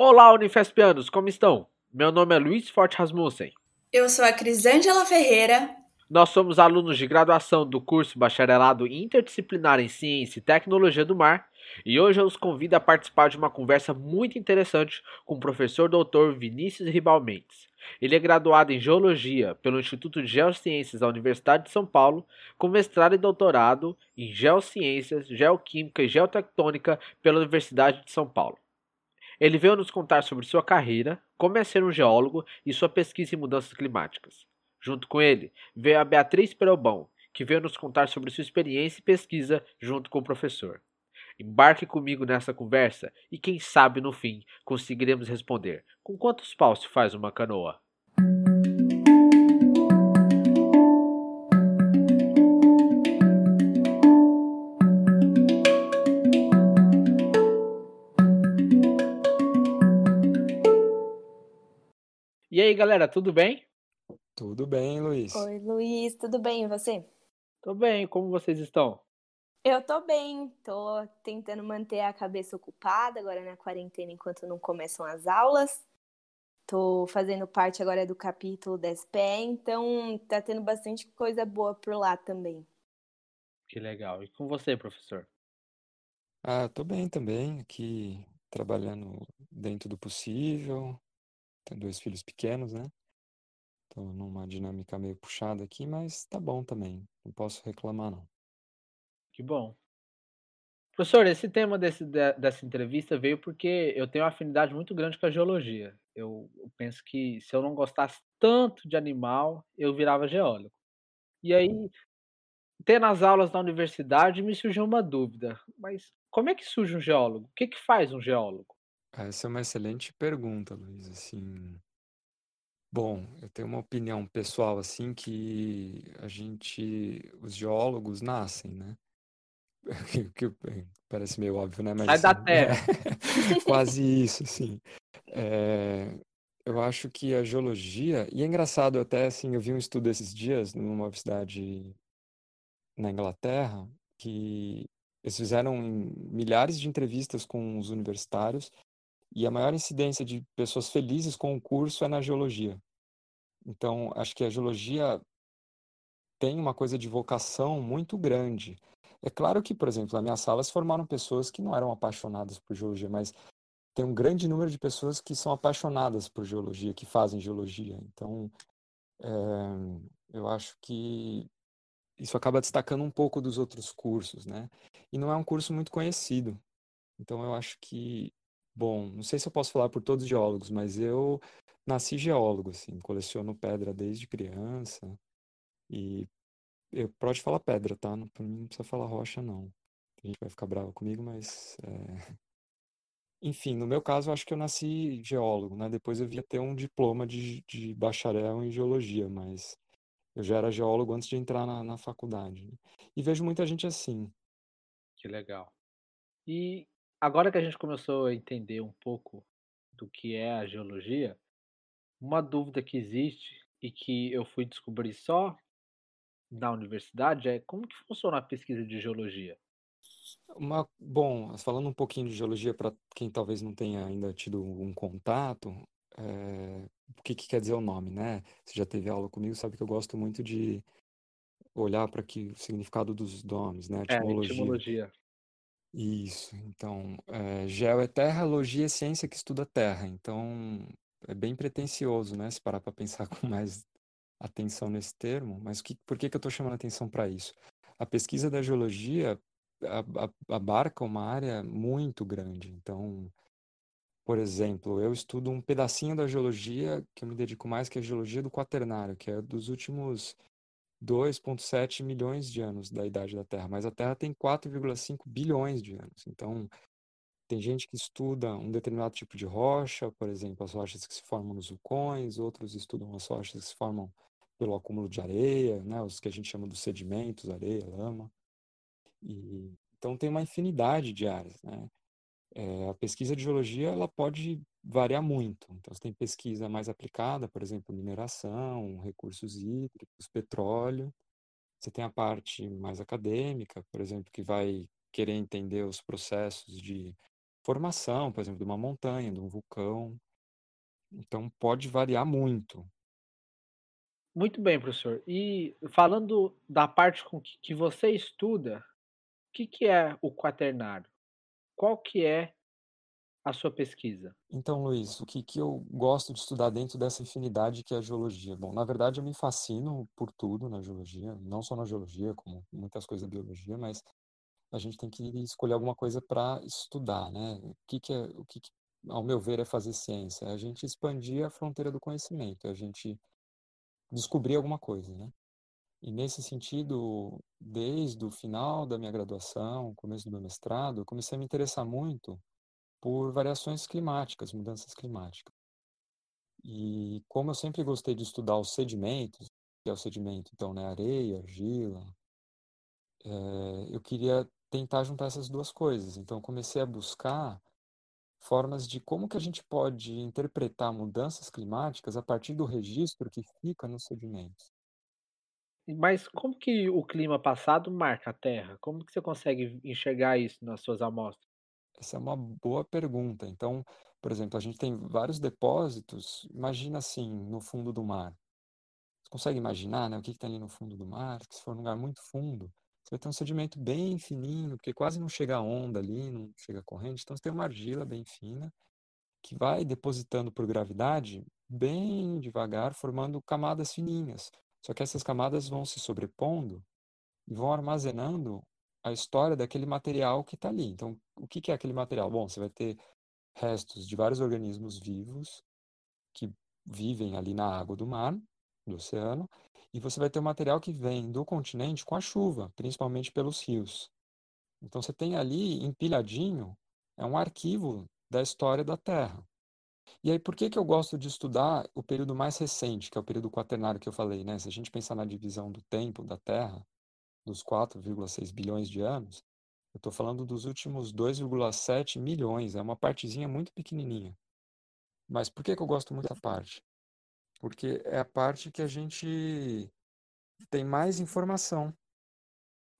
Olá, Unifespianos, como estão? Meu nome é Luiz Forte Rasmussen. Eu sou a Crisângela Ferreira. Nós somos alunos de graduação do curso Bacharelado Interdisciplinar em Ciência e Tecnologia do Mar e hoje eu os convido a participar de uma conversa muito interessante com o professor doutor Vinícius Ribal Mendes. Ele é graduado em Geologia pelo Instituto de Geociências da Universidade de São Paulo, com mestrado e doutorado em Geociências, Geoquímica e Geotectônica pela Universidade de São Paulo. Ele veio nos contar sobre sua carreira, como é ser um geólogo e sua pesquisa em mudanças climáticas. Junto com ele, veio a Beatriz Perobão, que veio nos contar sobre sua experiência e pesquisa junto com o professor. Embarque comigo nessa conversa e quem sabe no fim conseguiremos responder com quantos paus se faz uma canoa. Aí, galera, tudo bem? Tudo bem, Luiz. Oi, Luiz, tudo bem? E você? Tô bem, como vocês estão? Eu tô bem, tô tentando manter a cabeça ocupada agora na quarentena enquanto não começam as aulas. Tô fazendo parte agora do capítulo da SPE, então tá tendo bastante coisa boa por lá também. Que legal. E com você, professor? Ah, tô bem também, aqui trabalhando dentro do possível. Tenho dois filhos pequenos, né? Tô numa dinâmica meio puxada aqui, mas tá bom também. Não posso reclamar, não. Que bom. Professor, esse tema desse, dessa entrevista veio porque eu tenho uma afinidade muito grande com a geologia. Eu, penso que se eu não gostasse tanto de animal, eu virava geólogo. E aí, tendo as aulas na universidade, me surgiu uma dúvida. Mas como é que surge um geólogo? O que, que faz um geólogo? Essa é uma excelente pergunta, Luiz. Assim, bom, eu tenho uma opinião pessoal assim que a gente, os geólogos nascem, né? que, parece meio óbvio, né? Mas, Sai da assim, terra. É, quase isso, assim. É, eu acho que a geologia, e é engraçado até, assim, eu vi um estudo esses dias numa universidade na Inglaterra, que eles fizeram milhares de entrevistas com os universitários e a maior incidência de pessoas felizes com o curso é na geologia. Então, acho que a geologia tem uma coisa de vocação muito grande. É claro que, por exemplo, na minha sala se formaram pessoas que não eram apaixonadas por geologia, mas tem um grande número de pessoas que são apaixonadas por geologia, que fazem geologia. Então, é, eu acho que isso acaba destacando um pouco dos outros cursos, né? E não é um curso muito conhecido. Então, eu acho que, bom, não sei se eu posso falar por todos os geólogos, mas eu nasci geólogo, assim, coleciono pedra desde criança e eu pode falar pedra, tá? Não, pra mim não precisa falar rocha, não. A gente vai ficar bravo comigo, mas. É... Enfim, no meu caso, eu acho que eu nasci geólogo, né? Depois eu via ter um diploma de, de bacharel em geologia, mas eu já era geólogo antes de entrar na, na faculdade. Né? E vejo muita gente assim. Que legal. E agora que a gente começou a entender um pouco do que é a geologia, uma dúvida que existe e que eu fui descobrir só na universidade é como que funciona a pesquisa de geologia? Uma, bom, falando um pouquinho de geologia para quem talvez não tenha ainda tido um contato, é, o que, que quer dizer o nome, né? Você já teve aula comigo, sabe que eu gosto muito de olhar para que o significado dos nomes, né? É, etimologia. etimologia. Isso, então, é, geo é terra, logia é ciência que estuda terra, então é bem pretensioso, né? Se parar para pensar com mais atenção nesse termo, mas que, por que, que eu estou chamando atenção para isso? A pesquisa da geologia abarca uma área muito grande. Então, por exemplo, eu estudo um pedacinho da geologia que eu me dedico mais, que é a geologia do quaternário, que é dos últimos 2,7 milhões de anos da idade da Terra, mas a Terra tem 4,5 bilhões de anos. Então, tem gente que estuda um determinado tipo de rocha, por exemplo, as rochas que se formam nos vulcões, outros estudam as rochas que se formam pelo acúmulo de areia, né, os que a gente chama dos sedimentos, areia, lama. E, então tem uma infinidade de áreas. Né? É, a pesquisa de geologia ela pode variar muito. Então você tem pesquisa mais aplicada, por exemplo, mineração, recursos hídricos, petróleo. Você tem a parte mais acadêmica, por exemplo, que vai querer entender os processos de formação, por exemplo, de uma montanha, de um vulcão. Então pode variar muito. Muito bem, professor. E falando da parte com que, que você estuda, o que, que é o quaternário? Qual que é a sua pesquisa? Então, Luiz, o que, que eu gosto de estudar dentro dessa infinidade que é a geologia? Bom, na verdade, eu me fascino por tudo na geologia, não só na geologia, como muitas coisas da biologia, mas a gente tem que escolher alguma coisa para estudar, né? O que, que é, o que, que, ao meu ver, é fazer ciência? É a gente expandir a fronteira do conhecimento, é a gente descobrir alguma coisa, né? E nesse sentido, desde o final da minha graduação, começo do meu mestrado, eu comecei a me interessar muito por variações climáticas, mudanças climáticas. E como eu sempre gostei de estudar os sedimentos, que é o sedimento, então, né, areia, argila, é, eu queria tentar juntar essas duas coisas. Então, comecei a buscar formas de como que a gente pode interpretar mudanças climáticas a partir do registro que fica nos sedimentos. Mas como que o clima passado marca a Terra? Como que você consegue enxergar isso nas suas amostras? Essa é uma boa pergunta. Então, por exemplo, a gente tem vários depósitos. Imagina assim, no fundo do mar. Você consegue imaginar, né, o que está ali no fundo do mar? Se for um lugar muito fundo, você vai ter um sedimento bem fininho, porque quase não chega onda ali, não chega corrente. Então, você tem uma argila bem fina que vai depositando por gravidade bem devagar, formando camadas fininhas. Só que essas camadas vão se sobrepondo e vão armazenando a história daquele material que está ali. Então, o que, que é aquele material? Bom, você vai ter restos de vários organismos vivos que vivem ali na água do mar, do oceano, e você vai ter o material que vem do continente com a chuva, principalmente pelos rios. Então você tem ali empilhadinho, é um arquivo da história da Terra. E aí por que, que eu gosto de estudar o período mais recente, que é o período quaternário que eu falei, né? Se a gente pensar na divisão do tempo da Terra, dos 4,6 bilhões de anos, eu estou falando dos últimos 2,7 milhões, é uma partezinha muito pequenininha. Mas por que, que eu gosto muito dessa parte? Porque é a parte que a gente tem mais informação.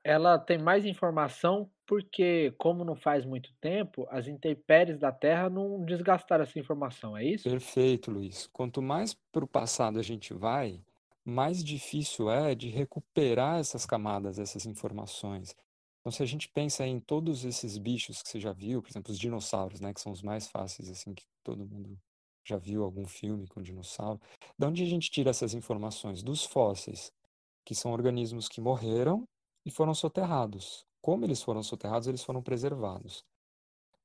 Ela tem mais informação porque, como não faz muito tempo, as intempéries da Terra não desgastaram essa informação, é isso? Perfeito, Luiz. Quanto mais para o passado a gente vai, mais difícil é de recuperar essas camadas, essas informações. Então, se a gente pensa em todos esses bichos que você já viu, por exemplo, os dinossauros, né, que são os mais fáceis, assim, que todo mundo já viu algum filme com dinossauro. De onde a gente tira essas informações? Dos fósseis, que são organismos que morreram e foram soterrados. Como eles foram soterrados, eles foram preservados.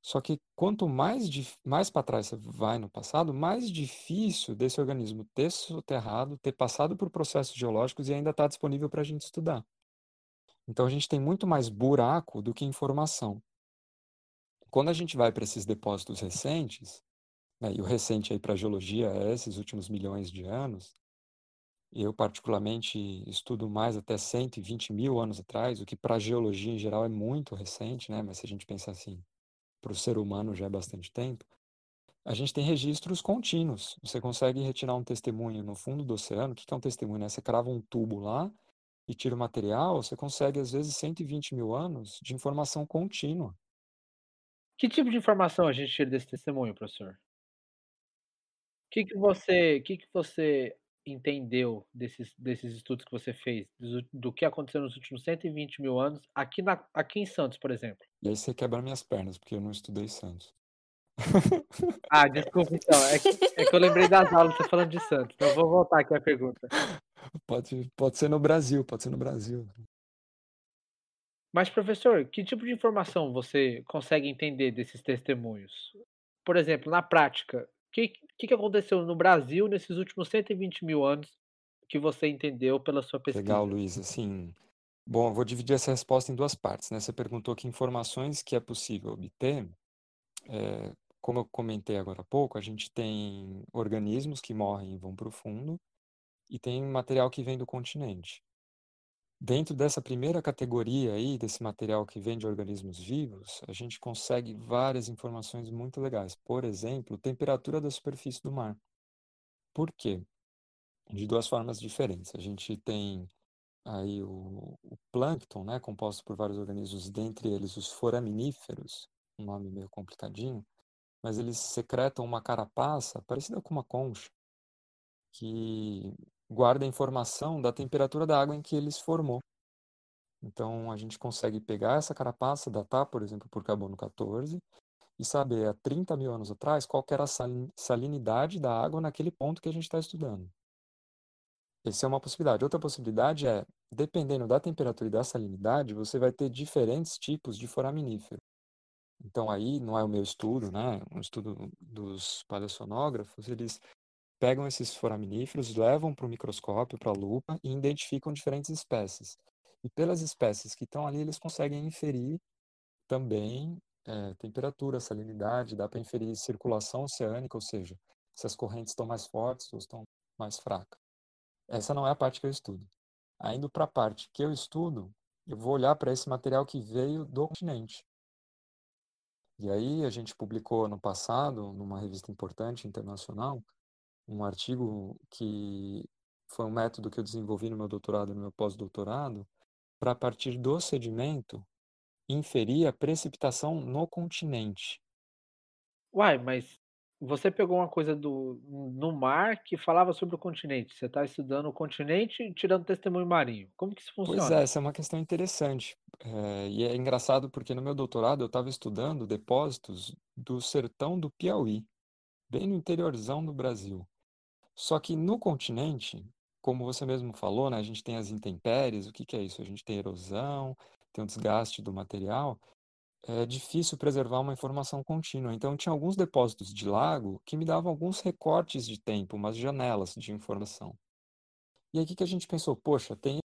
Só que quanto mais, mais para trás você vai no passado, mais difícil desse organismo ter soterrado, ter passado por processos geológicos e ainda está disponível para a gente estudar. Então a gente tem muito mais buraco do que informação. Quando a gente vai para esses depósitos recentes, né, e o recente aí para a geologia é esses últimos milhões de anos, eu particularmente estudo mais até 120 mil anos atrás, o que para a geologia em geral é muito recente, né? mas se a gente pensar assim, para o ser humano já é bastante tempo, a gente tem registros contínuos. Você consegue retirar um testemunho no fundo do oceano. O que é um testemunho? Né? Você crava um tubo lá e tira o material, você consegue, às vezes, 120 mil anos de informação contínua. Que tipo de informação a gente tira desse testemunho, professor? O que, que você, que, que você entendeu desses, desses estudos que você fez, do, do, que aconteceu nos últimos 120 mil anos, aqui, na, aqui em Santos, por exemplo? E aí você quebra minhas pernas, porque eu não estudei Santos. ah, desculpa então. É que, é que eu lembrei das aulas você falando de Santos. Então eu vou voltar aqui a pergunta. Pode, pode ser no Brasil, pode ser no Brasil. Mas, professor, que tipo de informação você consegue entender desses testemunhos? Por exemplo, na prática, que, que, que aconteceu no Brasil nesses últimos 120 mil anos que você entendeu pela sua pesquisa? Legal, Luiz. Assim, bom, eu vou dividir essa resposta em duas partes. Né? Você perguntou que informações que é possível obter. É, como eu comentei agora há pouco, a gente tem organismos que morrem e vão para o fundo, e tem material que vem do continente. Dentro dessa primeira categoria aí, desse material que vem de organismos vivos, a gente consegue várias informações muito legais. Por exemplo, temperatura da superfície do mar. Por quê? De duas formas diferentes. A gente tem aí o, o plâncton, né, composto por vários organismos, dentre eles os foraminíferos, um nome meio complicadinho, mas eles secretam uma carapaça parecida com uma concha, que guarda a informação da temperatura da água em que ele se formou. Então, a gente consegue pegar essa carapaça, datar, por exemplo, por carbono 14, e saber há 30 mil anos atrás qual era a salinidade da água naquele ponto que a gente está estudando. Essa é uma possibilidade. Outra possibilidade é, dependendo da temperatura e da salinidade, você vai ter diferentes tipos de foraminífero. Então aí não é o meu estudo, né? Um estudo dos paleossonógrafos, eles pegam esses foraminíferos, levam para o microscópio, para a lupa e identificam diferentes espécies. E pelas espécies que estão ali, eles conseguem inferir também é, temperatura, salinidade, dá para inferir circulação oceânica, ou seja, se as correntes estão mais fortes ou estão mais fracas. Essa não é a parte que eu estudo. Ainda para a parte que eu estudo, eu vou olhar para esse material que veio do continente. E aí a gente publicou no passado, numa revista importante internacional, um artigo que foi um método que eu desenvolvi no meu doutorado e no meu pós-doutorado, para partir do sedimento inferir a precipitação no continente. Uai, mas você pegou uma coisa do no mar que falava sobre o continente. Você está estudando o continente e tirando testemunho marinho. Como que isso Pois funciona? é, essa é uma questão interessante. Eh, e é engraçado porque no meu doutorado eu estava estudando depósitos do sertão do Piauí, bem no interiorzão do Brasil. Só que no continente, como você mesmo falou, né, a gente tem as intempéries. O que que é isso? A gente tem erosão, tem o desgaste do material. É difícil preservar uma informação contínua. Então, tinha alguns depósitos de lago que me davam alguns recortes de tempo, umas janelas de informação. E aí, o que que a gente pensou? Poxa, tem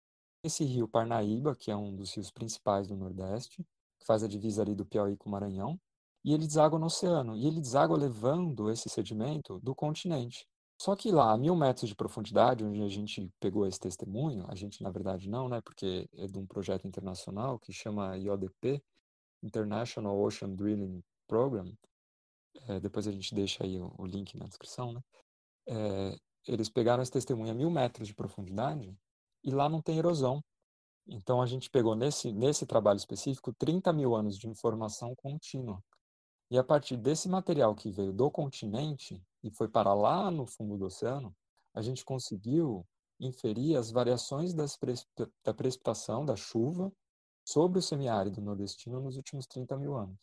esse rio Parnaíba, que é um dos rios principais do Nordeste, que faz a divisa ali do Piauí com o Maranhão, e ele deságua no oceano. E ele deságua levando esse sedimento do continente. Só que lá, a mil metros de profundidade, onde a gente pegou esse testemunho, a gente na verdade não, né, porque é de um projeto internacional que chama IODP, International Ocean Drilling Program, é, depois a gente deixa aí o, o link na descrição, né, é, eles pegaram esse testemunho a mil metros de profundidade e lá não tem erosão. Então a gente pegou nesse, nesse trabalho específico 30 mil anos de informação contínua. E a partir desse material que veio do continente e foi para lá no fundo do oceano, a gente conseguiu inferir as variações das precipita da precipitação, da chuva, sobre o semiárido nordestino nos últimos 30 mil anos.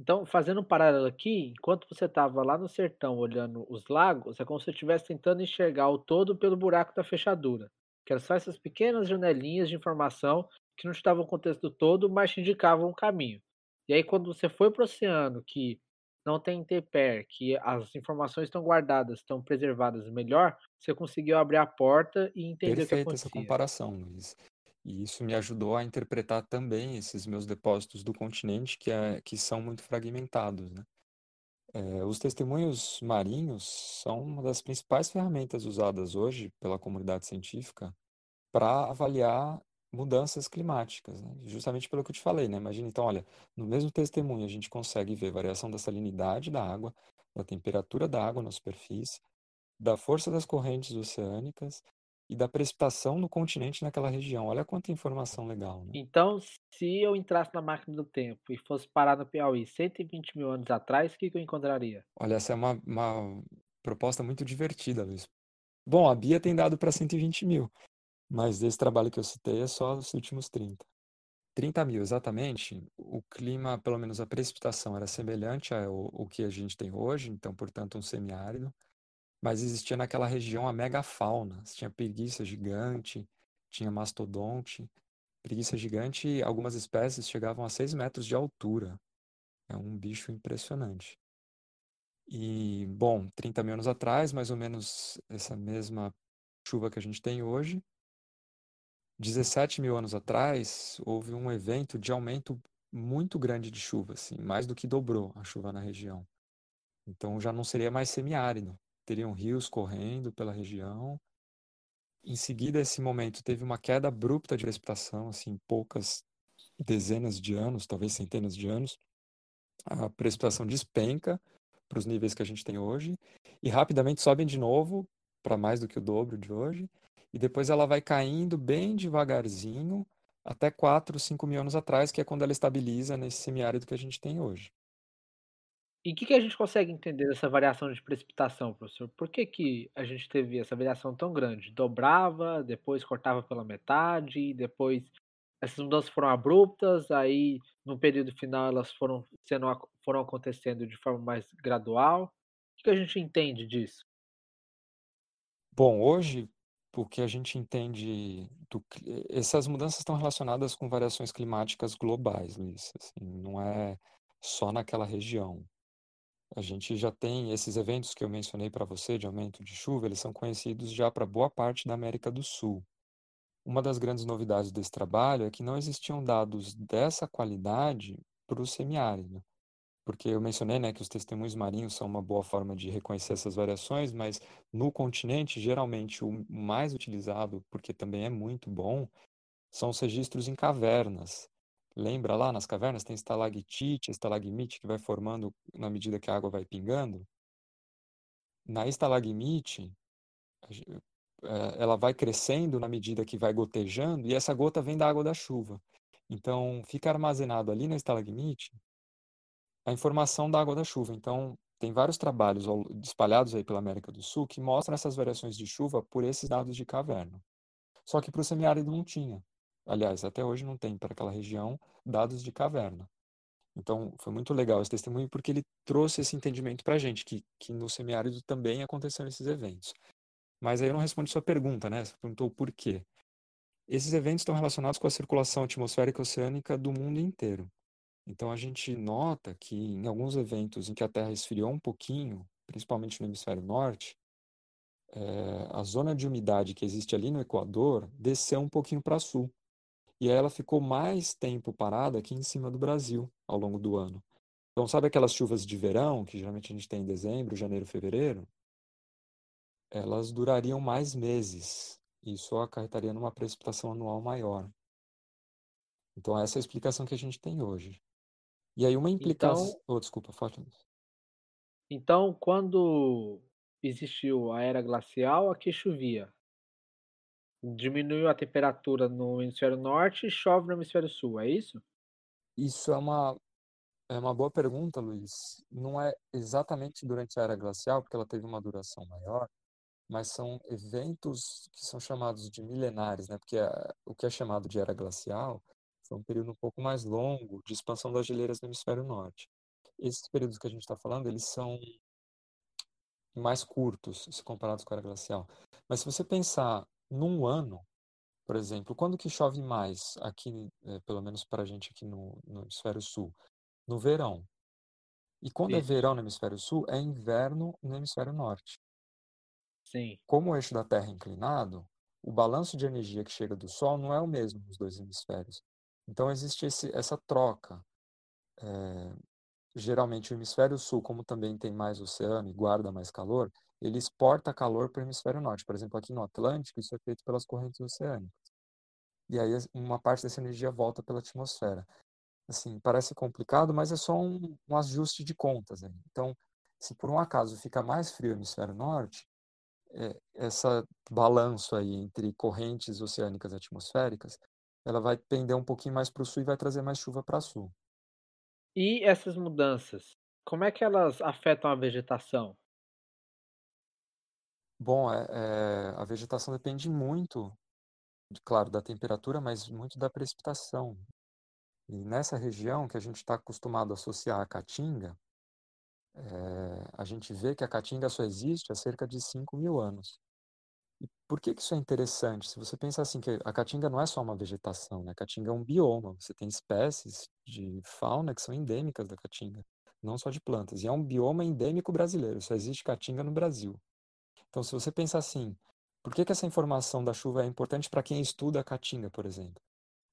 Então, fazendo um paralelo aqui, enquanto você estava lá no sertão olhando os lagos, é como se você estivesse tentando enxergar o todo pelo buraco da fechadura, que eram só essas pequenas janelinhas de informação que não te davam o contexto todo, mas te indicavam um caminho. E aí, quando você foi para o oceano, que não tem intempérie, que as informações estão guardadas, estão preservadas melhor, você conseguiu abrir a porta e entender o que Perfeita essa comparação, Luiz. E isso me ajudou a interpretar também esses meus depósitos do continente, que, é, que são muito fragmentados, né? É, os testemunhos marinhos são uma das principais ferramentas usadas hoje pela comunidade científica para avaliar mudanças climáticas, né? Justamente pelo que eu te falei, né? Imagina então, olha, no mesmo testemunho a gente consegue ver variação da salinidade da água, da temperatura da água na superfície, da força das correntes oceânicas e da precipitação no continente naquela região. Olha quanta informação legal, né? Então, se eu entrasse na máquina do tempo e fosse parar no Piauí 120 mil anos atrás, o que, que eu encontraria? Olha, essa é uma, uma proposta muito divertida, Luiz. Bom, a Bia tem dado para 120 mil, mas desse trabalho que eu citei é só os últimos 30. 30 mil, exatamente. O clima, pelo menos a precipitação, era semelhante ao, ao que a gente tem hoje, então, portanto, um semiárido. Mas existia naquela região a megafauna. Tinha preguiça gigante, tinha mastodonte. Preguiça gigante, algumas espécies chegavam a 6 metros de altura. É um bicho impressionante. E, bom, 30 mil anos atrás, mais ou menos essa mesma chuva que a gente tem hoje. 17 mil anos atrás, houve um evento de aumento muito grande de chuva, assim, mais do que dobrou a chuva na região. Então já não seria mais semiárido, teriam rios correndo pela região. Em seguida, esse momento teve uma queda abrupta de precipitação, assim, poucas dezenas de anos, talvez centenas de anos. A precipitação despenca para os níveis que a gente tem hoje e rapidamente sobem de novo para mais do que o dobro de hoje. E depois ela vai caindo bem devagarzinho até 4, 5 mil anos atrás, que é quando ela estabiliza nesse semiárido que a gente tem hoje. E o que, que a gente consegue entender dessa variação de precipitação, professor? Por que, que a gente teve essa variação tão grande? Dobrava, depois cortava pela metade, depois essas mudanças foram abruptas, aí no período final elas foram, sendo, foram acontecendo de forma mais gradual. O que, que a gente entende disso? Bom, hoje, o que a gente entende, do, essas mudanças estão relacionadas com variações climáticas globais, Luiz. Assim, não é só naquela região. A gente já tem esses eventos que eu mencionei para você de aumento de chuva, eles são conhecidos já para boa parte da América do Sul. Uma das grandes novidades desse trabalho é que não existiam dados dessa qualidade para o semiárido, porque eu mencionei né, que os testemunhos marinhos são uma boa forma de reconhecer essas variações, mas no continente, geralmente, o mais utilizado, porque também é muito bom, são os registros em cavernas. Lembra lá nas cavernas tem estalactite, estalagmite que vai formando na medida que a água vai pingando? Na estalagmite, eh, ela vai crescendo na medida que vai gotejando e essa gota vem da água da chuva. Então, fica armazenado ali na estalagmite a informação da água da chuva. Então, tem vários trabalhos espalhados aí pela América do Sul que mostram essas variações de chuva por esses dados de caverna. Só que para o semiárido não tinha. Aliás, até hoje não tem para aquela região dados de caverna. Então, foi muito legal esse testemunho porque ele trouxe esse entendimento para a gente, que, que no semiárido também aconteceram esses eventos. Mas aí eu não respondi sua pergunta, né? Você perguntou por quê. Esses eventos estão relacionados com a circulação atmosférica oceânica do mundo inteiro. Então, a gente nota que em alguns eventos em que a Terra esfriou um pouquinho, principalmente no hemisfério norte, é, a zona de umidade que existe ali no Equador desceu um pouquinho para sul. E ela ficou mais tempo parada aqui em cima do Brasil ao longo do ano. Então, sabe aquelas chuvas de verão, que geralmente a gente tem em dezembro, janeiro, fevereiro? Elas durariam mais meses. Isso acarretaria numa precipitação anual maior. Então, essa é a explicação que a gente tem hoje. E aí, uma implicação. Então, oh, desculpa, forte. Então, quando existiu a era glacial, aqui chovia. Diminuiu a temperatura no hemisfério norte e chove no hemisfério sul, é isso? Isso é uma, é uma boa pergunta, Luiz. Não é exatamente durante a era glacial, porque ela teve uma duração maior, mas são eventos que são chamados de milenares, né? Porque a, o que é chamado de era glacial foi um período um pouco mais longo de expansão das geleiras no hemisfério norte. Esses períodos que a gente está falando, eles são mais curtos se comparados com a era glacial. Mas se você pensar num ano, por exemplo, quando que chove mais aqui, é, pelo menos para a gente aqui no, no hemisfério sul? No verão. E quando é verão no hemisfério sul, é inverno no hemisfério norte. Sim. Como o eixo da Terra é inclinado, o balanço de energia que chega do Sol não é o mesmo nos dois hemisférios. Então existe esse, essa troca. É, geralmente o hemisfério sul, como também tem mais oceano e guarda mais calor, ele exporta calor para o hemisfério norte. Por exemplo, aqui no Atlântico, isso é feito pelas correntes oceânicas. E aí uma parte dessa energia volta pela atmosfera. Assim, parece complicado, mas é só um, um ajuste de contas. Né? Então, se por um acaso fica mais frio o hemisfério norte, é, essa balanço aí entre correntes oceânicas e atmosféricas, ela vai pender um pouquinho mais para o sul e vai trazer mais chuva para sul. E essas mudanças, como é que elas afetam a vegetação? Bom, é, é, a vegetação depende muito, claro, da temperatura, mas muito da precipitação. E nessa região que a gente está acostumado a associar a caatinga, é, a gente vê que a caatinga só existe há cerca de 5 mil anos. Por que, que isso é interessante? Se você pensar assim, que a caatinga não é só uma vegetação, né? A caatinga é um bioma. Você tem espécies de fauna que são endêmicas da caatinga, não só de plantas. E é um bioma endêmico brasileiro, só existe caatinga no Brasil. Então, se você pensar assim, por que, que essa informação da chuva é importante para quem estuda a caatinga, por exemplo?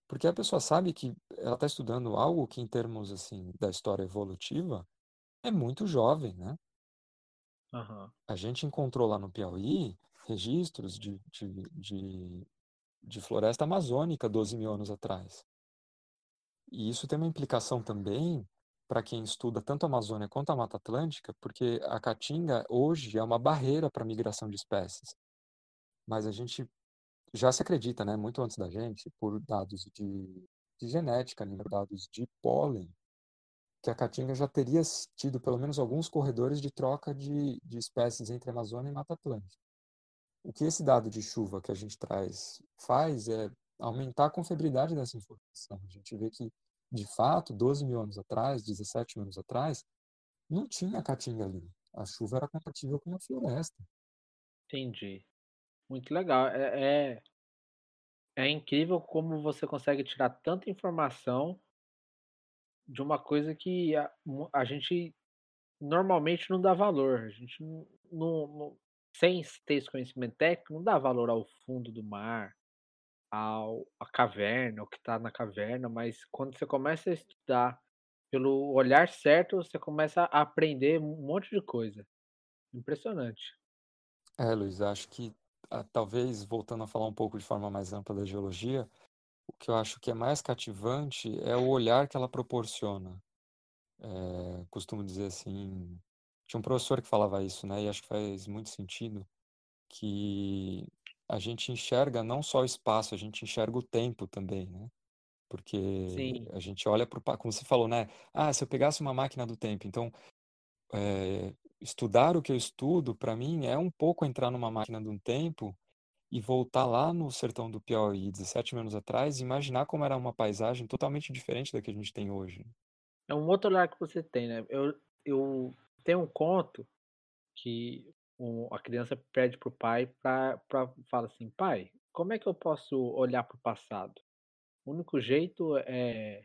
Porque a pessoa sabe que ela está estudando algo que, em termos assim da história evolutiva, é muito jovem, né? Uhum. A gente encontrou lá no Piauí registros de, de, de, de floresta amazônica 12 mil anos atrás. E isso tem uma implicação também para quem estuda tanto a Amazônia quanto a Mata Atlântica, porque a caatinga hoje é uma barreira para a migração de espécies. Mas a gente já se acredita, né, muito antes da gente, por dados de, de genética, né, dados de pólen, que a caatinga já teria tido pelo menos alguns corredores de troca de, de espécies entre Amazônia e Mata Atlântica. O que esse dado de chuva que a gente traz faz é aumentar a confiabilidade dessa informação. A gente vê que, de fato, 12 mil anos atrás, 17 mil anos atrás, não tinha caatinga ali. A chuva era compatível com a floresta. Entendi. Muito legal. É, é, é incrível como você consegue tirar tanta informação de uma coisa que a, a gente normalmente não dá valor. A gente não, não, não, sem ter esse conhecimento técnico, não dá valor ao fundo do mar, ao a caverna, o que está na caverna, mas quando você começa a estudar pelo olhar certo, você começa a aprender um monte de coisa. Impressionante. É, Luiz, acho que ah, talvez voltando a falar um pouco de forma mais ampla da geologia, o que eu acho que é mais cativante é o olhar que ela proporciona. É, costumo dizer assim, tinha um professor que falava isso, né? E acho que faz muito sentido que a gente enxerga não só o espaço, a gente enxerga o tempo também, né? Porque Sim. a gente olha para como você falou, né? Ah, se eu pegasse uma máquina do tempo, então é, estudar o que eu estudo, para mim, é um pouco entrar numa máquina do tempo e voltar lá no sertão do Piauí, 17 anos atrás, e imaginar como era uma paisagem totalmente diferente da que a gente tem hoje. É um outro olhar que você tem, né? Eu, eu tenho um conto que um, a criança pede pro pai para fala assim, pai, como é que eu posso olhar para o passado? O único jeito é,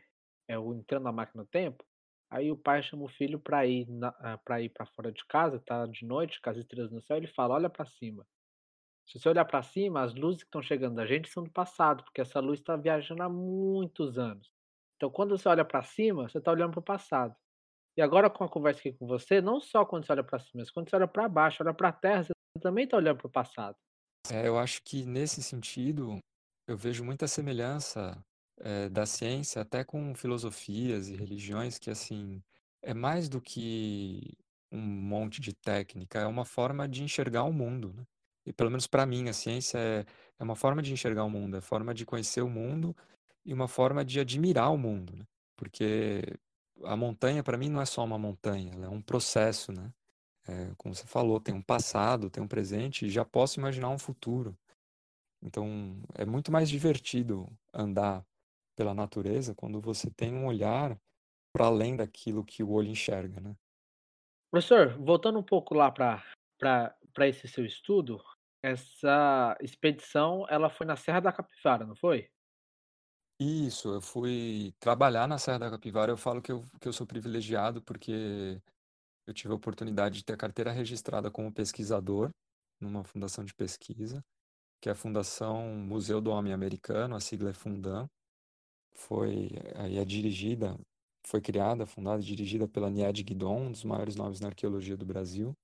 é eu entrando na máquina do tempo. Aí o pai chama o filho para ir para ir para fora de casa, tá de noite, com as estrelas no céu, ele fala, olha para cima. Se você olhar para cima, as luzes que estão chegando da gente são do passado, porque essa luz está viajando há muitos anos. Então, quando você olha para cima, você está olhando para o passado. E agora, com a conversa aqui com você, não só quando você olha para cima, mas quando você olha para baixo, olha para a terra, você também está olhando para o passado. É, eu acho que nesse sentido, eu vejo muita semelhança é, da ciência até com filosofias e religiões que, assim, é mais do que um monte de técnica, é uma forma de enxergar o mundo, né? E pelo menos para mim, a ciência é, é uma forma de enxergar o mundo, é forma de conhecer o mundo e uma forma de admirar o mundo, né? Porque a montanha, para mim, não é só uma montanha, ela é um processo, né? É, como você falou, tem um passado, tem um presente e já posso imaginar um futuro. Então, é muito mais divertido andar pela natureza quando você tem um olhar para além daquilo que o olho enxerga, né? Professor, voltando um pouco lá para esse seu estudo, essa expedição ela foi na Serra da Capivara, não foi? Isso, eu fui trabalhar na Serra da Capivara. Eu falo que eu, que eu sou privilegiado porque eu tive a oportunidade de ter a carteira registrada como pesquisador numa fundação de pesquisa, que é a Fundação Museu do Homem Americano, a sigla é Fundam. Foi aí é dirigida, foi criada, fundada e dirigida pela Nied Guidon, um dos maiores nomes na arqueologia do Brasil.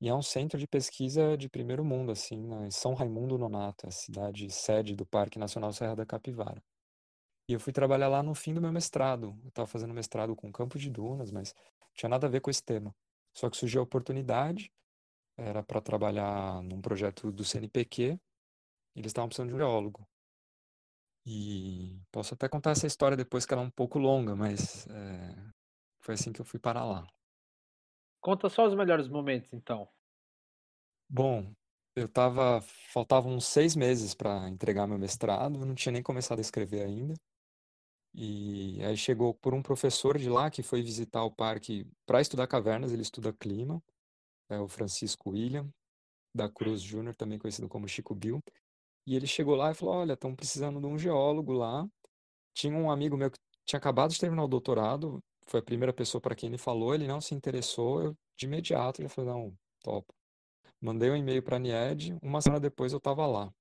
E é um centro de pesquisa de primeiro mundo, assim, em São Raimundo Nonato, a cidade sede do Parque Nacional Serra da Capivara. E eu fui trabalhar lá no fim do meu mestrado. Eu estava fazendo mestrado com campo de dunas, mas não tinha nada a ver com esse tema. Só que surgiu a oportunidade, era para trabalhar num projeto do CNPq, e eles estavam precisando de um geólogo. E posso até contar essa história depois, que ela é um pouco longa, mas é, foi assim que eu fui parar lá. Conta só os melhores momentos, então. Bom, eu tava, faltavam uns seis meses para entregar meu mestrado, eu não tinha nem começado a escrever ainda. E aí chegou por um professor de lá que foi visitar o parque para estudar cavernas, ele estuda clima, é o Francisco William da Cruz Júnior, também conhecido como Chico Bill. E ele chegou lá e falou: Olha, estão precisando de um geólogo lá. Tinha um amigo meu que tinha acabado de terminar o doutorado, foi a primeira pessoa para quem ele falou, ele não se interessou, eu de imediato ele falou: Não, top. Mandei um e-mail para a Nied, uma semana depois eu estava lá.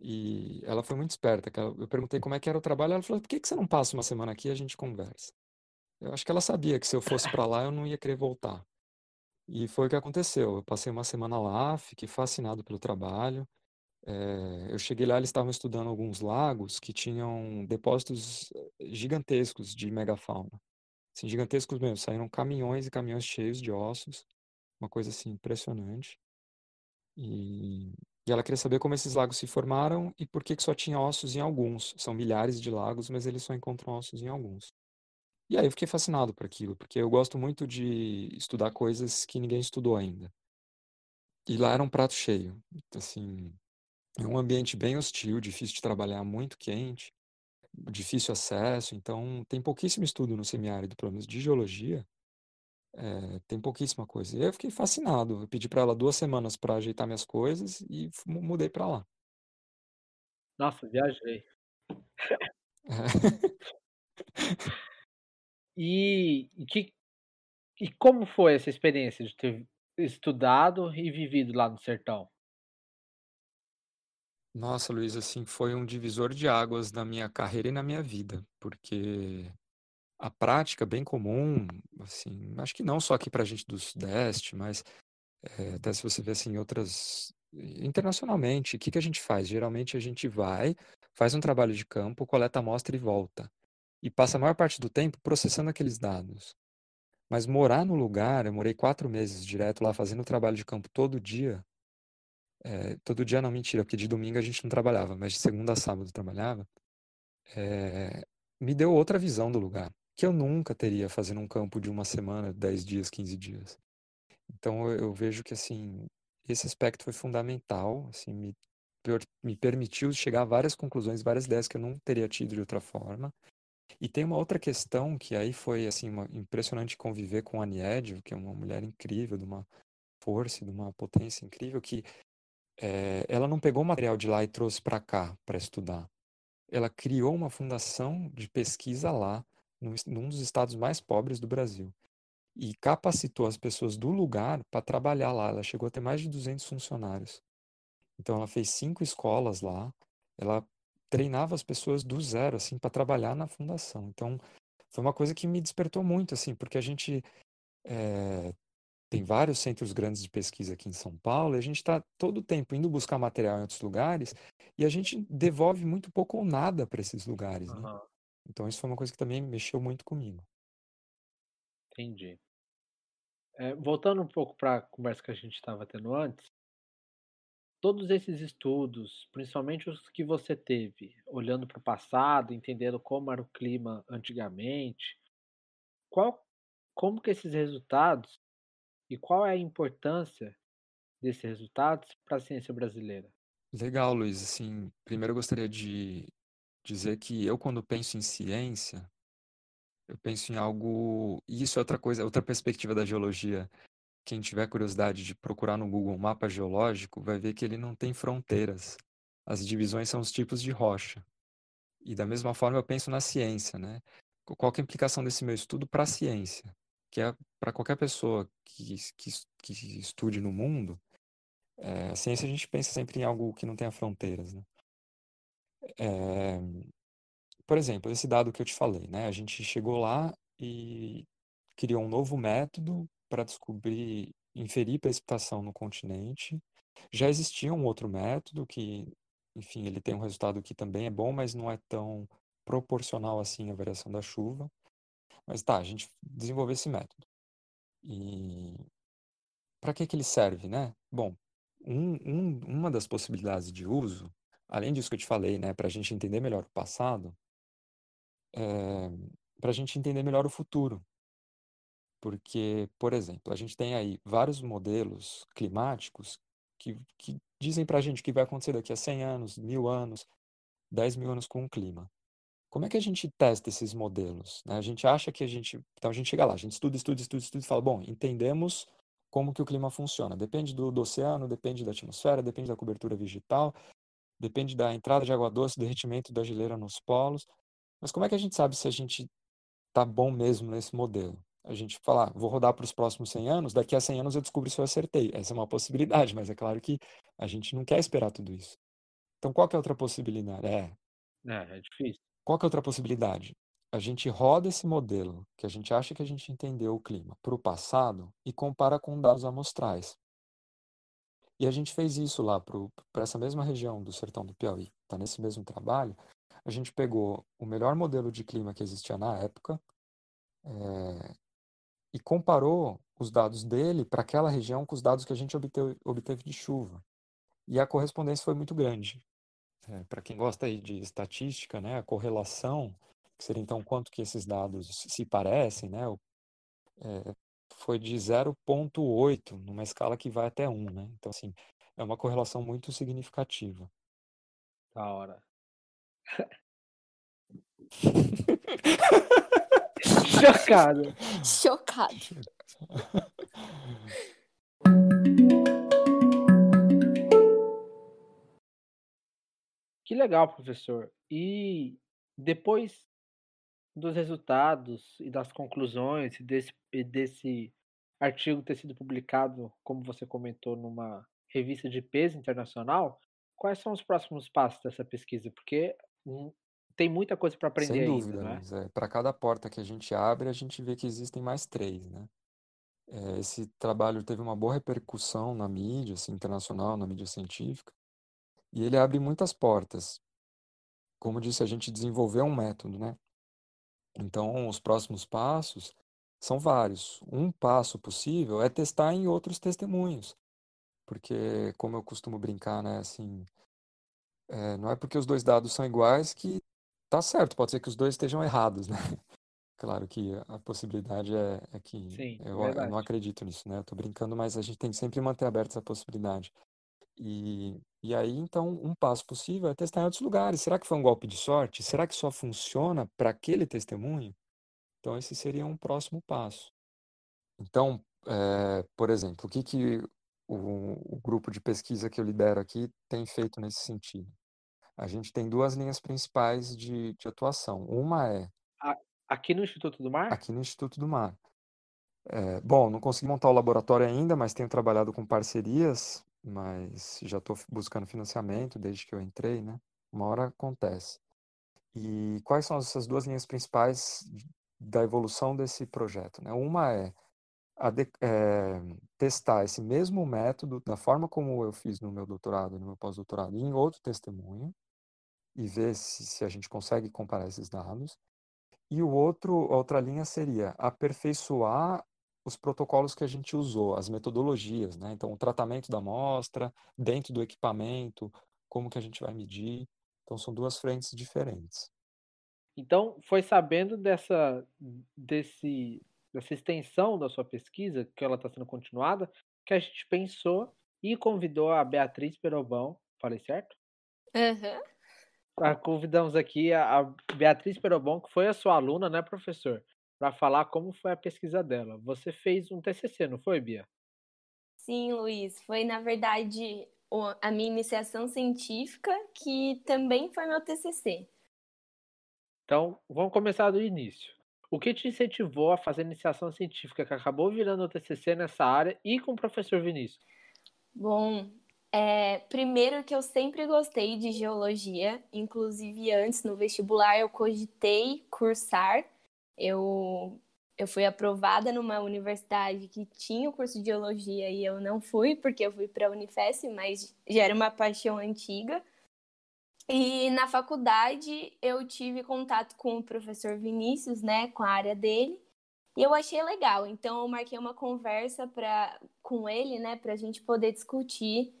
E ela foi muito esperta. Eu perguntei como é que era o trabalho, ela falou: por que, que você não passa uma semana aqui e a gente conversa? Eu acho que ela sabia que se eu fosse para lá eu não ia querer voltar. E foi o que aconteceu. Eu passei uma semana lá, fiquei fascinado pelo trabalho. É, eu cheguei lá, eles estavam estudando alguns lagos que tinham depósitos eh, gigantescos de megafauna. Assim, gigantescos mesmo, saíram caminhões e caminhões cheios de ossos, uma coisa assim impressionante. E E ela queria saber como esses lagos se formaram e por que, que só tinha ossos em alguns. São milhares de lagos, mas eles só encontram ossos em alguns. E aí eu fiquei fascinado por aquilo, porque eu gosto muito de estudar coisas que ninguém estudou ainda. E lá era um prato cheio. Assim, é um ambiente bem hostil, difícil de trabalhar, muito quente, difícil acesso. Então, tem pouquíssimo estudo no semiárido, pelo menos de geologia. É, tem pouquíssima coisa. E eu fiquei fascinado. Eu pedi para ela duas semanas para ajeitar minhas coisas e mudei para lá. Nossa, viajei. É. e, e, que, e como foi essa experiência de ter estudado e vivido lá no sertão? Nossa, Luiz, assim, foi um divisor de águas na minha carreira e na minha vida, porque a prática bem comum, assim, acho que não só aqui para a gente do Sudeste, mas é, até se você vê assim outras internacionalmente, o que que a gente faz? Geralmente a gente vai, faz um trabalho de campo, coleta amostra e volta. E passa a maior parte do tempo processando aqueles dados. Mas morar no lugar, eu morei quatro meses direto lá fazendo trabalho de campo todo dia. É, todo dia não, mentira, porque de domingo a gente não trabalhava, mas de segunda a sábado trabalhava. É, me deu outra visão do lugar, que eu nunca teria fazendo um campo de uma semana, dez dias, quinze dias. Então eu, vejo que assim esse aspecto foi fundamental, assim me, me permitiu chegar a várias conclusões, várias ideias que eu não teria tido de outra forma. E tem uma outra questão que aí foi assim uma, impressionante conviver com a Nied, que é uma mulher incrível, de uma força, de uma potência incrível, que é, ela não pegou material de lá e trouxe para cá para estudar. Ela criou uma fundação de pesquisa lá, num, dos estados mais pobres do Brasil. E capacitou as pessoas do lugar para trabalhar lá. Ela chegou a ter mais de 200 funcionários. Então, ela fez cinco escolas lá. Ela treinava as pessoas do zero, assim, para trabalhar na fundação. Então, foi uma coisa que me despertou muito, assim, porque a gente é, tem vários centros grandes de pesquisa aqui em São Paulo, e a gente está todo o tempo indo buscar material em outros lugares, e a gente devolve muito pouco ou nada para esses lugares, né? Então, isso foi uma coisa que também mexeu muito comigo. Entendi. É, voltando um pouco para a conversa que a gente estava tendo antes, todos esses estudos, principalmente os que você teve, olhando para o passado, entendendo como era o clima antigamente, qual, como que esses resultados e qual é a importância desses resultados para a ciência brasileira? Legal, Luiz. Assim, primeiro eu gostaria de dizer que eu, quando penso em ciência, eu penso em algo. E isso é outra coisa, outra perspectiva da geologia quem tiver curiosidade de procurar no Google um mapa geológico, vai ver que ele não tem fronteiras. As divisões são os tipos de rocha. E da mesma forma eu penso na ciência, né? Qual é a implicação desse meu estudo para a ciência? Que é para qualquer pessoa que, que, que estude no mundo, é, a ciência a gente pensa sempre em algo que não tenha fronteiras, né? É, por exemplo, esse dado que eu te falei, né? A gente chegou lá e criou um novo método para descobrir, inferir precipitação no continente. Já existia um outro método que, enfim, ele tem um resultado que também é bom, mas não é tão proporcional assim à variação da chuva. Mas tá, a gente desenvolveu esse método. E para que, que ele serve, né? Bom, um, um, uma das possibilidades de uso, além disso que eu te falei, né, para a gente entender melhor o passado, é, para a gente entender melhor o futuro. Porque, por exemplo, a gente tem aí vários modelos climáticos que, que dizem para a gente que vai acontecer daqui a 100 anos, mil anos, 10 mil anos com o clima. Como é que a gente testa esses modelos? Né? A gente acha que a gente. Então a gente chega lá, a gente estuda, estuda, estuda, estuda e fala: bom, entendemos como que o clima funciona. Depende do, do oceano, depende da atmosfera, depende da cobertura vegetal, depende da entrada de água doce, derretimento da geleira nos polos. Mas como é que a gente sabe se a gente está bom mesmo nesse modelo? a gente falar, vou rodar para os próximos 100 anos, daqui a 100 anos eu descubro se eu acertei. Essa é uma possibilidade, mas é claro que a gente não quer esperar tudo isso. Então, qual que é a outra possibilidade? É, é, é difícil. Qual que é a outra possibilidade? A gente roda esse modelo, que a gente acha que a gente entendeu o clima, para o passado e compara com dados amostrais. E a gente fez isso lá para essa mesma região do sertão do Piauí. Está nesse mesmo trabalho. A gente pegou o melhor modelo de clima que existia na época, é, e comparou os dados dele para aquela região com os dados que a gente obteve, obteve de chuva. E a correspondência foi muito grande. É, Para quem gosta de estatística, né, a correlação, que seria então quanto que esses dados se parecem, né, é, foi de 0,8, numa escala que vai até 1, né? Então, assim, é uma correlação muito significativa. Da hora. Chocado. Chocado. Que legal, professor. E depois dos resultados e das conclusões e desse, e desse artigo ter sido publicado, como você comentou, numa revista de peso internacional, quais são os próximos passos dessa pesquisa? Porque tem muita coisa para aprender Sem ainda, dúvida, não é? Luiz. É, Para cada porta que a gente abre, a gente vê que existem mais três, né? É, esse trabalho teve uma boa repercussão na mídia assim, internacional, na mídia científica, e ele abre muitas portas. Como disse, a gente desenvolveu um método, né? Então, os próximos passos são vários. Um passo possível é testar em outros testemunhos, porque, como eu costumo brincar, né, assim, é, não é porque os dois dados são iguais que tá certo, pode ser que os dois estejam errados, né? Claro que a possibilidade é, é que Sim, eu, eu não acredito nisso, né? Eu tô brincando, mas a gente tem que sempre manter aberta essa possibilidade. E, e aí, então, um passo possível é testar em outros lugares. Será que foi um golpe de sorte? Será que só funciona para aquele testemunho? Então, esse seria um próximo passo. Então, eh, por exemplo, o que, que o, o grupo de pesquisa que eu lidero aqui tem feito nesse sentido? A gente tem duas linhas principais de, de atuação. Uma é Aqui no Instituto do Mar? aqui no Instituto do Mar. É, bom, não consegui montar o laboratório ainda, mas tenho trabalhado com parcerias, mas já estou buscando financiamento desde que eu entrei, né? Uma hora acontece. E quais são essas duas linhas principais da evolução desse projeto? Né? Uma é, ade- é, testar esse mesmo método da forma como eu fiz no meu doutorado, no meu pós-doutorado, em outro testemunho e ver se, se a gente consegue comparar esses dados. E o outro, outra linha seria aperfeiçoar os protocolos que a gente usou, as metodologias, né? Então, o tratamento da amostra, dentro do equipamento, como que a gente vai medir. Então, são duas frentes diferentes. Então, foi sabendo dessa, desse, dessa extensão da sua pesquisa, que ela está sendo continuada, que a gente pensou e convidou a Beatriz Perobão, falei certo? Ah, convidamos aqui a, a Beatriz Perobon, que foi a sua aluna, né, professor? Para falar como foi a pesquisa dela. Você fez um TCC, não foi, Bia? Sim, Luiz, foi na verdade a minha iniciação científica que também foi meu TCC. Então, vamos começar do início. O que te incentivou a fazer iniciação científica, que acabou virando o TCC nessa área e com o professor Vinícius? Bom, é, primeiro que eu sempre gostei de geologia, inclusive antes no vestibular eu cogitei cursar. Eu, eu fui aprovada numa universidade que tinha o curso de geologia e eu não fui, porque eu fui para a Unifesp, mas já era uma paixão antiga. E na faculdade eu tive contato com o professor Vinícius, né, com a área dele, e eu achei legal. Então eu marquei uma conversa pra, com ele, né, para a gente poder discutir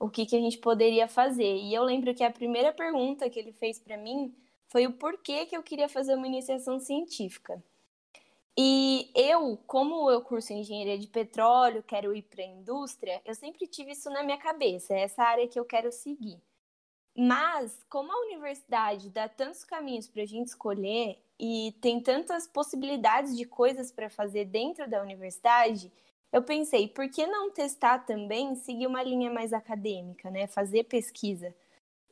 o que, que a gente poderia fazer. E eu lembro que a primeira pergunta que ele fez para mim foi o porquê que eu queria fazer uma iniciação científica. E eu, como eu curso engenharia de petróleo, quero ir para a indústria, eu sempre tive isso na minha cabeça, é essa área que eu quero seguir. Mas, como a universidade dá tantos caminhos para a gente escolher e tem tantas possibilidades de coisas para fazer dentro da universidade, eu pensei, por que não testar também, seguir uma linha mais acadêmica, né? Fazer pesquisa.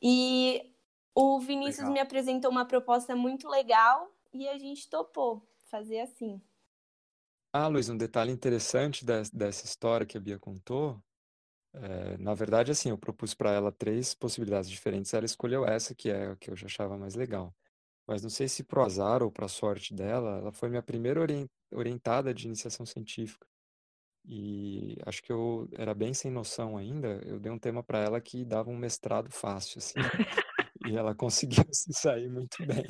E o Vinícius Legal. me apresentou uma proposta muito legal e a gente topou fazer assim. Ah, Luiz, um detalhe interessante des- dessa história que a Bia contou, é, na verdade, assim, eu propus para ela três possibilidades diferentes, ela escolheu essa, que é a que eu já achava mais legal. Mas não sei se pro azar ou para sorte dela, ela foi minha primeira orien- orientada de iniciação científica. E acho que eu era bem sem noção ainda, eu dei um tema para ela que dava um mestrado fácil, assim, e ela conseguiu se sair muito bem.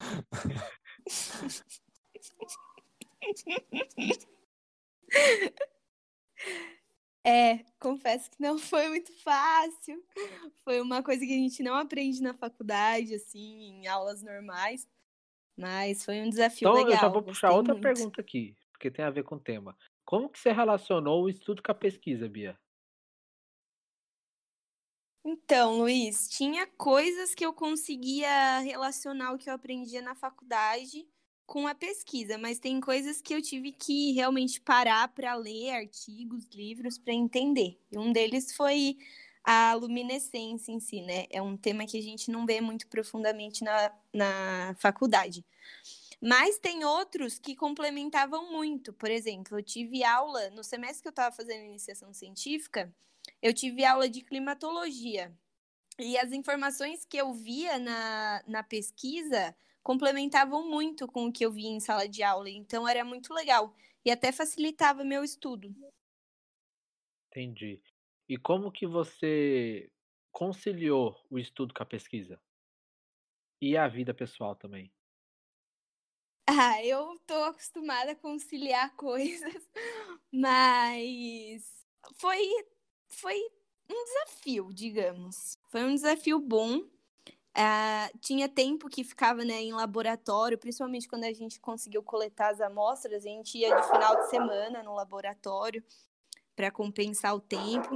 É, confesso que não foi muito fácil. Foi uma coisa que a gente não aprende na faculdade, assim, em aulas normais. Mas foi um desafio então, legal. eu já vou puxar outra muito. pergunta aqui, porque tem a ver com o tema. Como que você relacionou o estudo com a pesquisa, Bia? Então, Luiz, tinha coisas que eu conseguia relacionar o que eu aprendia na faculdade com a pesquisa, mas tem coisas que eu tive que realmente parar para ler artigos, livros para entender. E um deles foi a luminescência em si, né? É um tema que a gente não vê muito profundamente na, na faculdade. Mas tem outros que complementavam muito. Por exemplo, eu tive aula, no semestre que eu estava fazendo iniciação científica, eu tive aula de climatologia. E as informações que eu via na, na pesquisa complementavam muito com o que eu via em sala de aula, então era muito legal e até facilitava meu estudo. Entendi. E como que você conciliou o estudo com a pesquisa? E a vida pessoal também? Ah, eu tô acostumada a conciliar coisas, mas foi foi um desafio, digamos. Foi um desafio bom, Uh, tinha tempo que ficava né, em laboratório, principalmente quando a gente conseguiu coletar as amostras, a gente ia de final de semana no laboratório para compensar o tempo,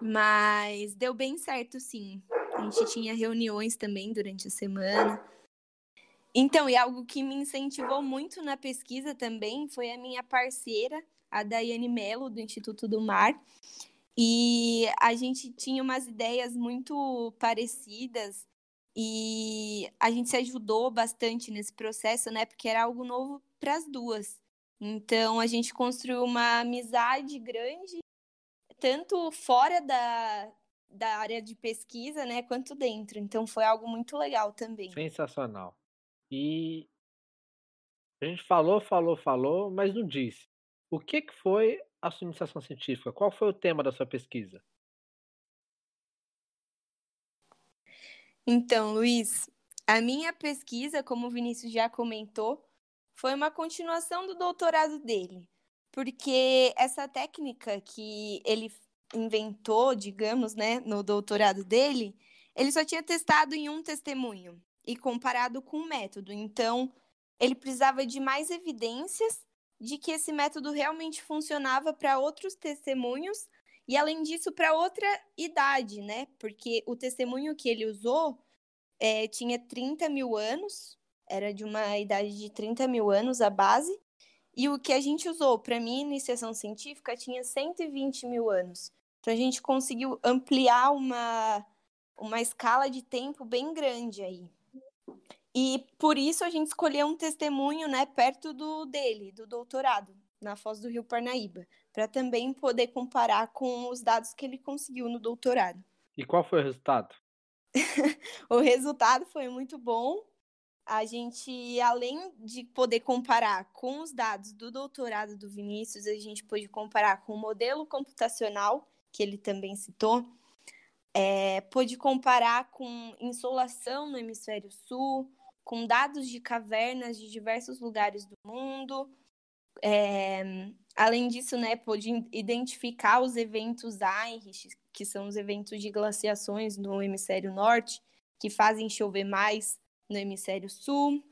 mas deu bem certo sim. A gente tinha reuniões também durante a semana. Então, e algo que me incentivou muito na pesquisa também foi a minha parceira, a Daiane Mello, do Instituto do Mar. E a gente tinha umas ideias muito parecidas e a gente se ajudou bastante nesse processo, né? Porque era algo novo para as duas. Então a gente construiu uma amizade grande, tanto fora da, da área de pesquisa, né, quanto dentro. Então foi algo muito legal também. Sensacional. E a gente falou, falou, falou, mas não disse. O que, que foi a sua iniciação científica? Qual foi o tema da sua pesquisa? Então, Luiz, a minha pesquisa, como o Vinícius já comentou, foi uma continuação do doutorado dele, porque essa técnica que ele inventou, digamos, né, no doutorado dele, ele só tinha testado em um testemunho e comparado com o método. Então, ele precisava de mais evidências de que esse método realmente funcionava para outros testemunhos e além disso, para outra idade, né? Porque o testemunho que ele usou é, tinha 30 mil anos, era de uma idade de 30 mil anos a base, e o que a gente usou para minha iniciação científica tinha 120 mil anos. Então a gente conseguiu ampliar uma, uma escala de tempo bem grande aí. E por isso a gente escolheu um testemunho né, perto do dele, do doutorado, na Foz do Rio Parnaíba para também poder comparar com os dados que ele conseguiu no doutorado. E qual foi o resultado? o resultado foi muito bom. A gente, além de poder comparar com os dados do doutorado do Vinícius, a gente pôde comparar com o modelo computacional, que ele também citou, é, pôde comparar com insolação no hemisfério sul, com dados de cavernas de diversos lugares do mundo, é, além disso, né, pôde identificar os eventos Heinrich, que são os eventos de glaciações no hemisfério norte, que fazem chover mais no hemisfério sul.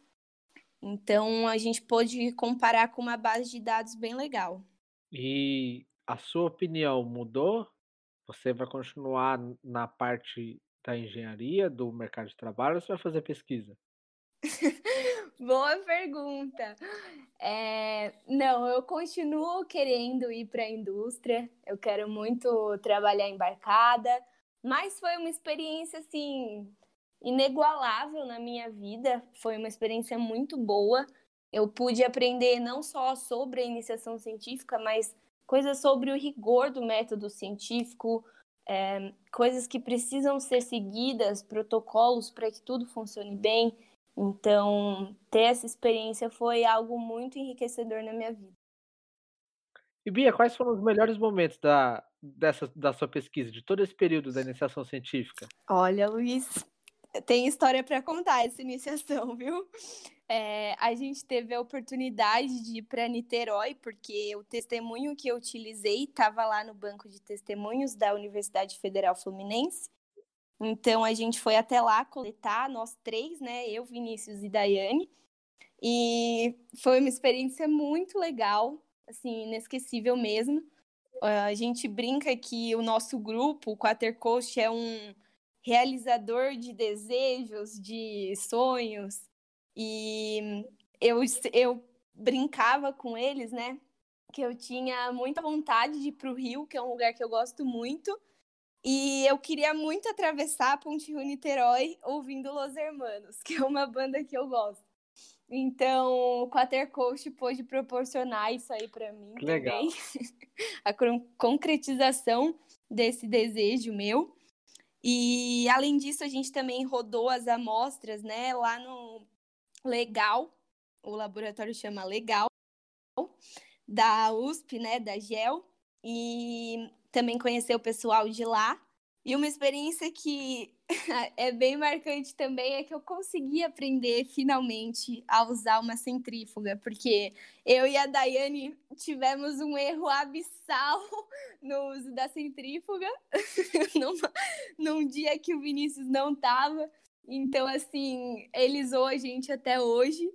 Então, a gente pôde comparar com uma base de dados bem legal. E a sua opinião mudou? Você vai continuar na parte da engenharia, do mercado de trabalho, ou você vai fazer pesquisa? Boa pergunta. É, não, eu continuo querendo ir para a indústria. Eu quero muito trabalhar embarcada, mas foi uma experiência assim inigualável na minha vida. Foi uma experiência muito boa. Eu pude aprender não só sobre a iniciação científica, mas coisas sobre o rigor do método científico, é, coisas que precisam ser seguidas, protocolos para que tudo funcione bem. Então, ter essa experiência foi algo muito enriquecedor na minha vida. E Bia, quais foram os melhores momentos da, dessa, da sua pesquisa, de todo esse período da iniciação científica? Olha, Luiz, tem história para contar essa iniciação, viu? É, a gente teve a oportunidade de ir para Niterói, porque o testemunho que eu utilizei estava lá no banco de testemunhos da Universidade Federal Fluminense. Então a gente foi até lá coletar, nós três, né? Eu, Vinícius e Daiane. E foi uma experiência muito legal, assim, inesquecível mesmo. A gente brinca que o nosso grupo, o Quater Coast, é um realizador de desejos, de sonhos. E eu, eu brincava com eles, né? Que eu tinha muita vontade de ir para o Rio, que é um lugar que eu gosto muito. E eu queria muito atravessar a Ponte Rio-Niterói ouvindo Los Hermanos, que é uma banda que eu gosto. Então, o Quatercoast pôde proporcionar isso aí para mim que também. Legal. a concretização desse desejo meu. E além disso, a gente também rodou as amostras, né, lá no Legal, o laboratório chama Legal, da USP, né, da GEL, e também conhecer o pessoal de lá. E uma experiência que é bem marcante também é que eu consegui aprender finalmente a usar uma centrífuga, porque eu e a Daiane tivemos um erro abissal no uso da centrífuga, num, num dia que o Vinícius não estava. Então, assim, ele zoou a gente até hoje.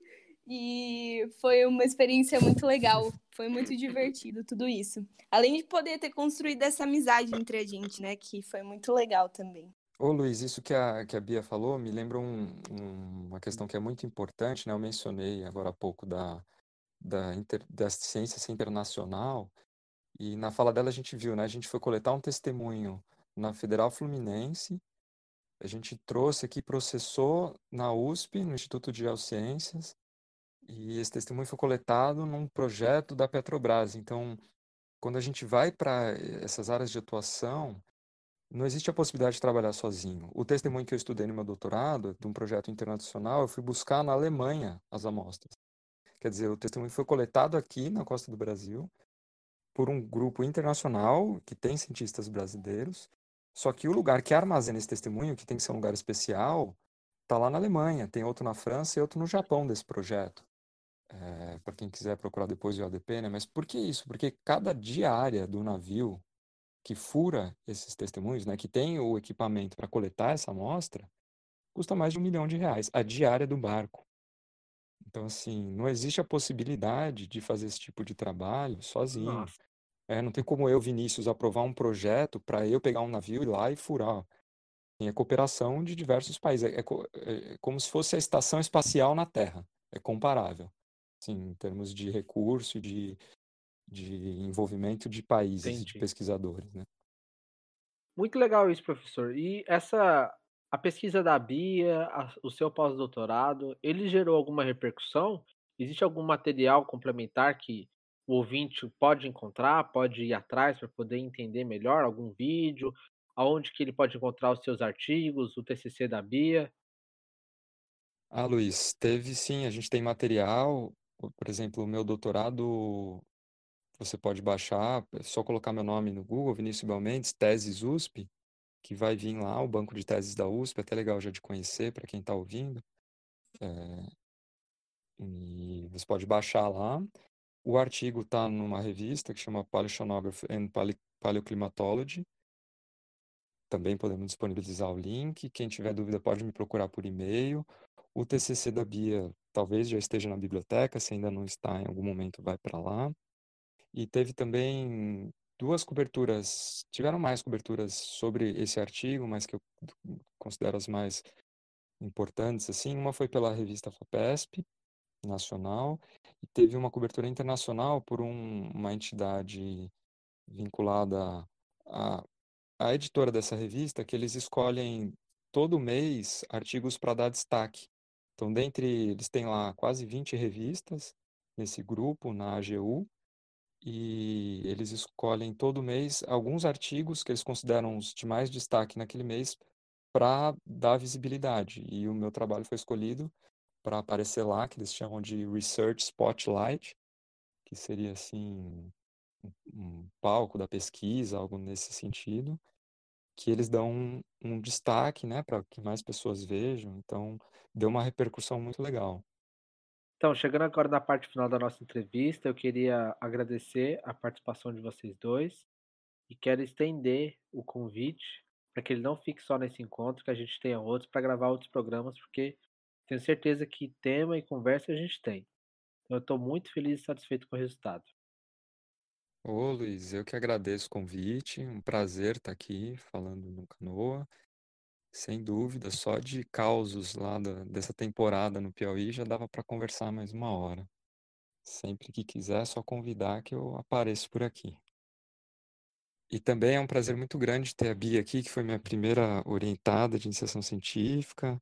E foi uma experiência muito legal, foi muito divertido tudo isso. Além de poder ter construído essa amizade entre a gente, né? Que foi muito legal também. Ô Luiz, isso que a, que a Bia falou me lembra um, um, uma questão que é muito importante, né? Eu mencionei agora há pouco da, da, inter, da ciência internacional, e na fala dela a gente viu, né? A gente foi coletar um testemunho na Federal Fluminense, a gente trouxe aqui, processou na USP, no Instituto de Geociências, e esse testemunho foi coletado num projeto da Petrobras. Então, quando a gente vai para essas áreas de atuação, não existe a possibilidade de trabalhar sozinho. O testemunho que eu estudei no meu doutorado, de um projeto internacional, eu fui buscar na Alemanha as amostras. Quer dizer, o testemunho foi coletado aqui na costa do Brasil por um grupo internacional que tem cientistas brasileiros. Só que o lugar que armazena esse testemunho, que tem que ser um lugar especial, está lá na Alemanha. Tem outro na França e outro no Japão desse projeto é, para quem quiser procurar depois o ADP, né? Mas por que isso? Porque cada diária do navio que fura esses testemunhos, né, que tem o equipamento para coletar essa amostra, custa mais de um milhão de reais, a diária do barco. Então, assim, não existe a possibilidade de fazer esse tipo de trabalho sozinho. É, não tem como eu, Vinícius, aprovar um projeto para eu pegar um navio e ir lá e furar. Tem a cooperação de diversos países. É, é, é como se fosse a estação espacial na Terra. É comparável assim, em termos de recurso de, de envolvimento de países, Entendi. de pesquisadores, né? Muito legal isso, professor. E essa a pesquisa da Bia, a, o seu pós-doutorado, ele gerou alguma repercussão? Existe algum material complementar que o ouvinte pode encontrar, pode ir atrás para poder entender melhor algum vídeo, aonde que ele pode encontrar os seus artigos, o TCC da Bia? Ah, Luiz, teve sim, a gente tem material, por exemplo, o meu doutorado, você pode baixar, é só colocar meu nome no Google, Vinícius Belmendes, Teses USP, que vai vir lá, o banco de teses da USP, até legal já de conhecer para quem está ouvindo. É, e você pode baixar lá. O artigo está numa revista que chama Paleoceanography and Paleoclimatology. Também podemos disponibilizar o link. Quem tiver dúvida pode me procurar por e-mail. O TCC da Bia talvez já esteja na biblioteca, se ainda não está, em algum momento vai para lá. E teve também duas coberturas, tiveram mais coberturas sobre esse artigo, mas que eu considero as mais importantes, assim. Uma foi pela revista FAPESP, nacional, e teve uma cobertura internacional por um, uma entidade vinculada à, à editora dessa revista, que eles escolhem todo mês artigos para dar destaque então, dentre eles têm lá quase 20 revistas nesse grupo, na AGU, e eles escolhem todo mês alguns artigos que eles consideram os de mais destaque naquele mês para dar visibilidade. E o meu trabalho foi escolhido para aparecer lá, que eles chamam de Research Spotlight, que seria assim um palco da pesquisa, algo nesse sentido que eles dão um, um destaque, né, para que mais pessoas vejam. Então, deu uma repercussão muito legal. Então, chegando agora na parte final da nossa entrevista, eu queria agradecer a participação de vocês dois e quero estender o convite para que ele não fique só nesse encontro, que a gente tenha outros para gravar outros programas, porque tenho certeza que tema e conversa a gente tem. Então, eu estou muito feliz e satisfeito com o resultado. Ô Luiz, eu que agradeço o convite, um prazer estar aqui falando no Canoa. Sem dúvida, só de causos lá da, dessa temporada no Piauí já dava para conversar mais uma hora. Sempre que quiser, é só convidar que eu apareço por aqui. E também é um prazer muito grande ter a Bia aqui, que foi minha primeira orientada de iniciação científica,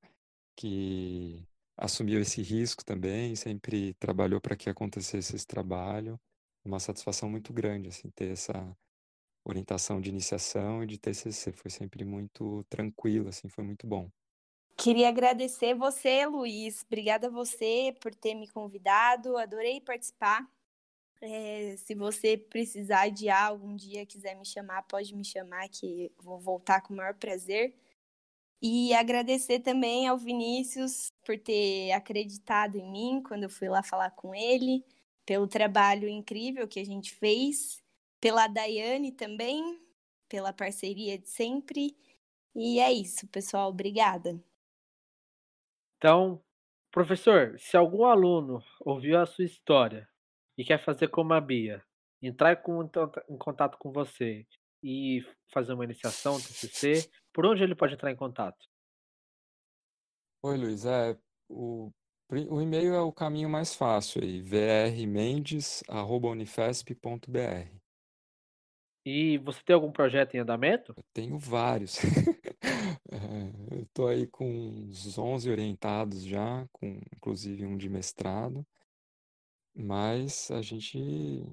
que assumiu esse risco também, sempre trabalhou para que acontecesse esse trabalho. Uma satisfação muito grande, assim, ter essa orientação de iniciação e de TCC. Foi sempre muito tranquilo, assim, foi muito bom. Queria agradecer você, Luiz. Obrigada a você por ter me convidado. Adorei participar. É, se você precisar de algo um dia, quiser me chamar, pode me chamar, que vou voltar com o maior prazer. E agradecer também ao Vinícius por ter acreditado em mim quando eu fui lá falar com ele, pelo trabalho incrível que a gente fez, pela Daiane também, pela parceria de sempre. E é isso, pessoal. Obrigada. Então, professor, se algum aluno ouviu a sua história e quer fazer como a Bia, entrar em contato com você e fazer uma iniciação TCC, por onde ele pode entrar em contato? Oi, Luiz. É, o, o e-mail é o caminho mais fácil aí, vrmendes.unifesp.br. E você tem algum projeto em andamento? Eu tenho vários. É, eu estou aí com uns 11 orientados já, com inclusive um de mestrado. Mas a gente.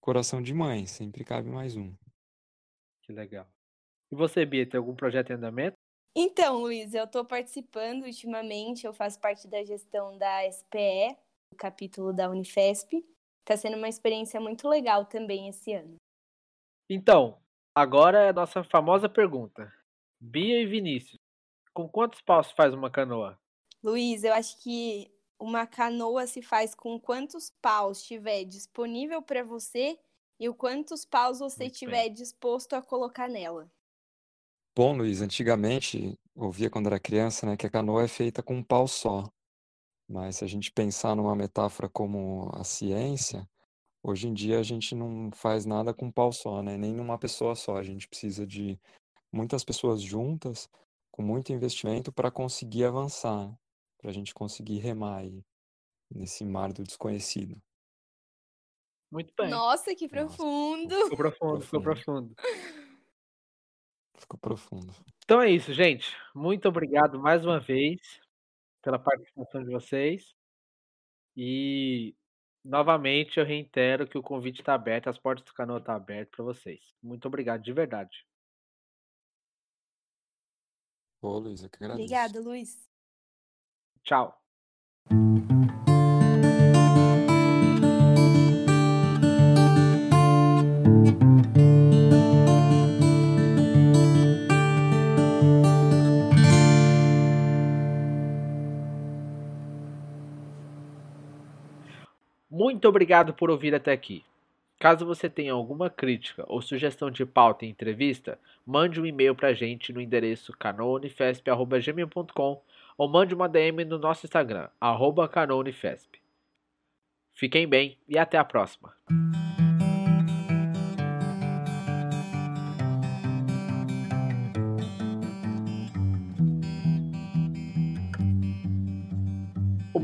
Coração de mãe, sempre cabe mais um. Que legal. E você, Bia, tem algum projeto em andamento? Então, Luiz, eu estou participando ultimamente, eu faço parte da gestão da SPE, o capítulo da Unifesp. Está sendo uma experiência muito legal também esse ano. Então, agora é a nossa famosa pergunta. Bia e Vinícius, com quantos paus faz uma canoa? Luiz, eu acho que uma canoa se faz com quantos paus tiver disponível para você e o quantos paus você tiver disposto a colocar nela. Bom, Luiz, antigamente ouvia quando era criança, né, que a canoa é feita com um pau só. Mas se a gente pensar numa metáfora como a ciência, hoje em dia a gente não faz nada com um pau só, né? Nem numa pessoa só. A gente precisa de muitas pessoas juntas, com muito investimento para conseguir avançar para a gente conseguir remar aí nesse mar do desconhecido. Muito bem. Nossa, que profundo! Nossa, ficou profundo, ficou profundo. Ficou profundo. Então é isso, gente. Muito obrigado mais uma vez pela participação de vocês. E novamente eu reitero que o convite está aberto, as portas do canal estão abertas para vocês. Muito obrigado, de verdade. Ô, Luiz, eu que agradeço. Obrigada, Luiz. Tchau. Muito obrigado por ouvir até aqui. Caso você tenha alguma crítica ou sugestão de pauta em entrevista, mande um e-mail para a gente no endereço canounifesp.gmail.com ou mande uma DM no nosso Instagram, arroba Canounifesp. Fiquem bem e até a próxima.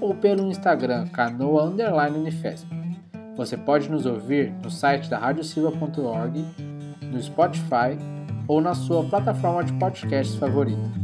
ou pelo Instagram canoa_unifesp. Você pode nos ouvir no site da radiosilva.org, no Spotify ou na sua plataforma de podcasts favorita.